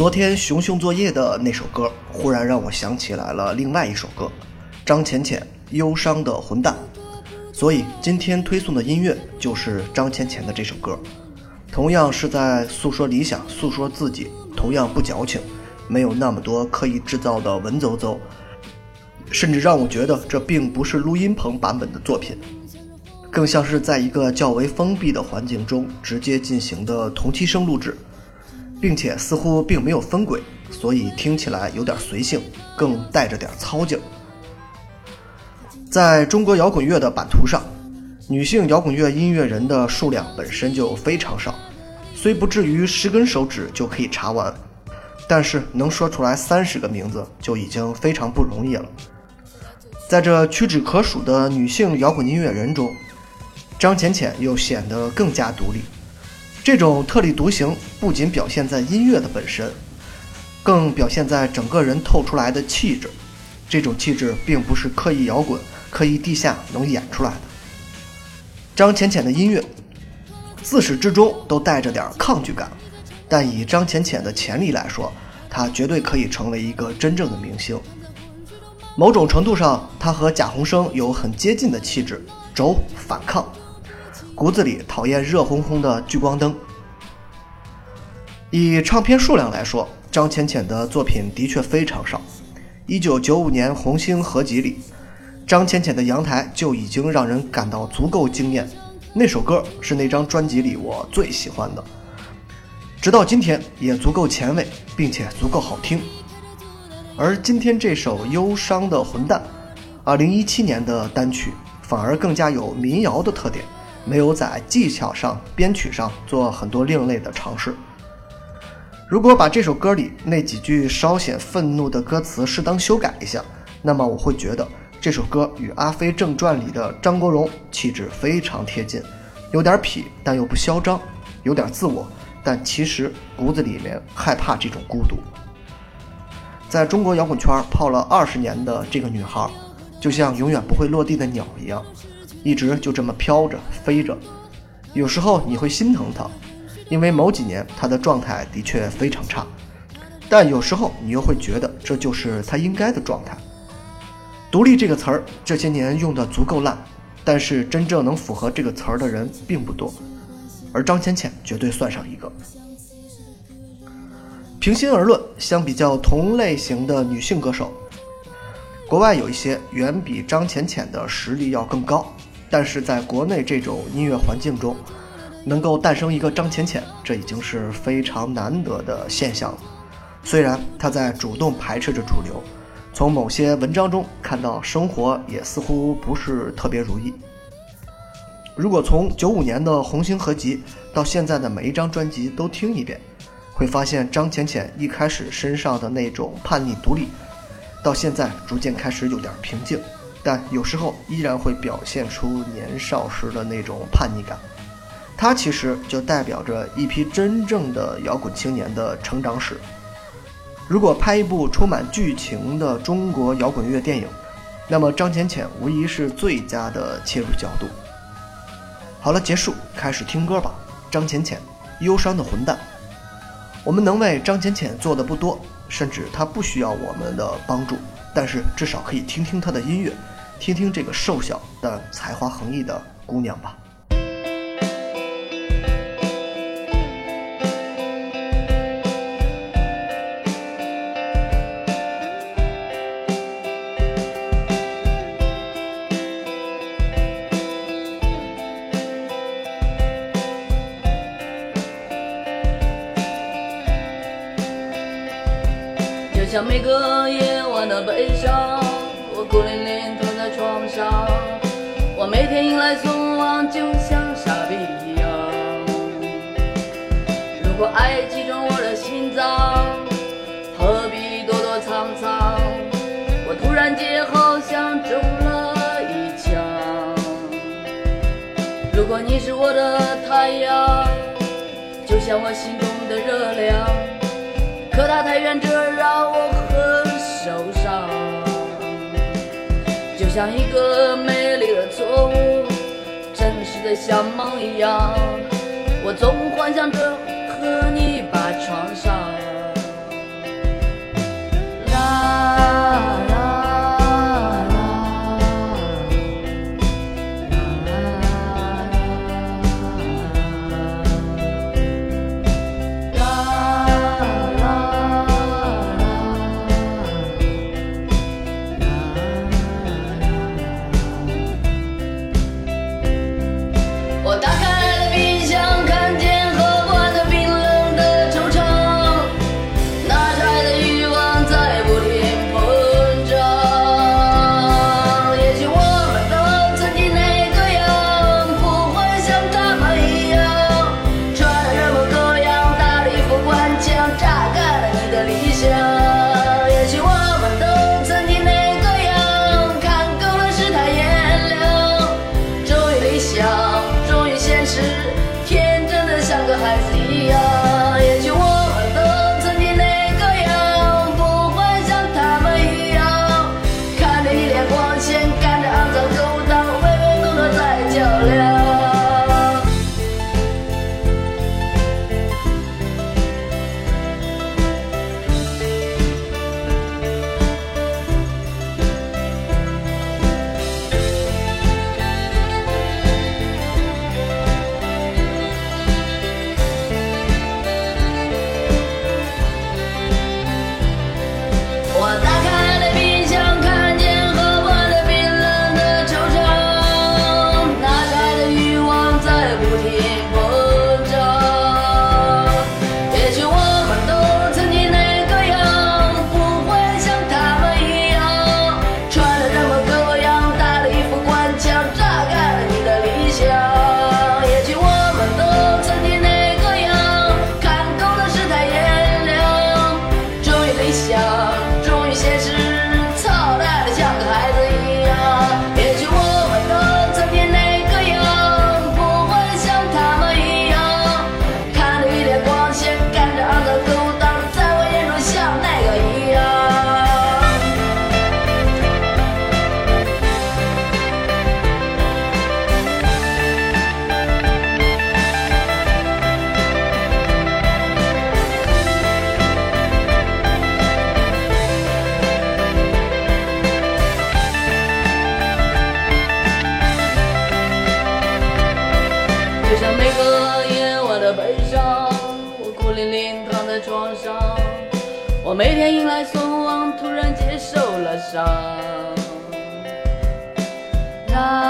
昨天熊熊作业的那首歌，忽然让我想起来了另外一首歌，张浅浅《忧伤的混蛋》。所以今天推送的音乐就是张浅浅的这首歌，同样是在诉说理想、诉说自己，同样不矫情，没有那么多刻意制造的文绉绉，甚至让我觉得这并不是录音棚版本的作品，更像是在一个较为封闭的环境中直接进行的同期声录制。并且似乎并没有分轨，所以听起来有点随性，更带着点操劲。在中国摇滚乐的版图上，女性摇滚乐音乐人的数量本身就非常少，虽不至于十根手指就可以查完，但是能说出来三十个名字就已经非常不容易了。在这屈指可数的女性摇滚音乐人中，张浅浅又显得更加独立。这种特立独行不仅表现在音乐的本身，更表现在整个人透出来的气质。这种气质并不是刻意摇滚、刻意地下能演出来的。张浅浅的音乐自始至终都带着点抗拒感，但以张浅浅的潜力来说，她绝对可以成为一个真正的明星。某种程度上，她和贾宏声有很接近的气质，轴反抗。骨子里讨厌热烘烘的聚光灯。以唱片数量来说，张浅浅的作品的确非常少。一九九五年红星合集里，张浅浅的《阳台》就已经让人感到足够惊艳。那首歌是那张专辑里我最喜欢的，直到今天也足够前卫，并且足够好听。而今天这首《忧伤的混蛋》，二零一七年的单曲，反而更加有民谣的特点。没有在技巧上、编曲上做很多另类的尝试。如果把这首歌里那几句稍显愤怒的歌词适当修改一下，那么我会觉得这首歌与《阿飞正传》里的张国荣气质非常贴近，有点痞但又不嚣张，有点自我，但其实骨子里面害怕这种孤独。在中国摇滚圈泡了二十年的这个女孩，就像永远不会落地的鸟一样。一直就这么飘着飞着，有时候你会心疼他，因为某几年他的状态的确非常差，但有时候你又会觉得这就是他应该的状态。独立这个词儿这些年用的足够烂，但是真正能符合这个词儿的人并不多，而张浅浅绝对算上一个。平心而论，相比较同类型的女性歌手，国外有一些远比张浅浅的实力要更高。但是在国内这种音乐环境中，能够诞生一个张浅浅，这已经是非常难得的现象了。虽然他在主动排斥着主流，从某些文章中看到生活也似乎不是特别如意。如果从九五年的红星合集到现在的每一张专辑都听一遍，会发现张浅浅一开始身上的那种叛逆独立，到现在逐渐开始有点平静。但有时候依然会表现出年少时的那种叛逆感，它其实就代表着一批真正的摇滚青年的成长史。如果拍一部充满剧情的中国摇滚乐电影，那么张浅浅无疑是最佳的切入角度。好了，结束，开始听歌吧。张浅浅，忧伤的混蛋。我们能为张浅浅做的不多，甚至他不需要我们的帮助，但是至少可以听听他的音乐。听听这个瘦小但才华横溢的姑娘吧。就像每个夜悲伤，我孤零零躺在。床上，我每天迎来送往，就像傻逼一样。如果爱击中我的心脏，何必躲躲藏藏？我突然间好像中了一枪。如果你是我的太阳，就像我心中的热量，可它太远，这让我受伤。就像一个美丽的错误，真实的像梦一样。我总幻想着和你把床上，我每天迎来送往，突然接受了伤。啦。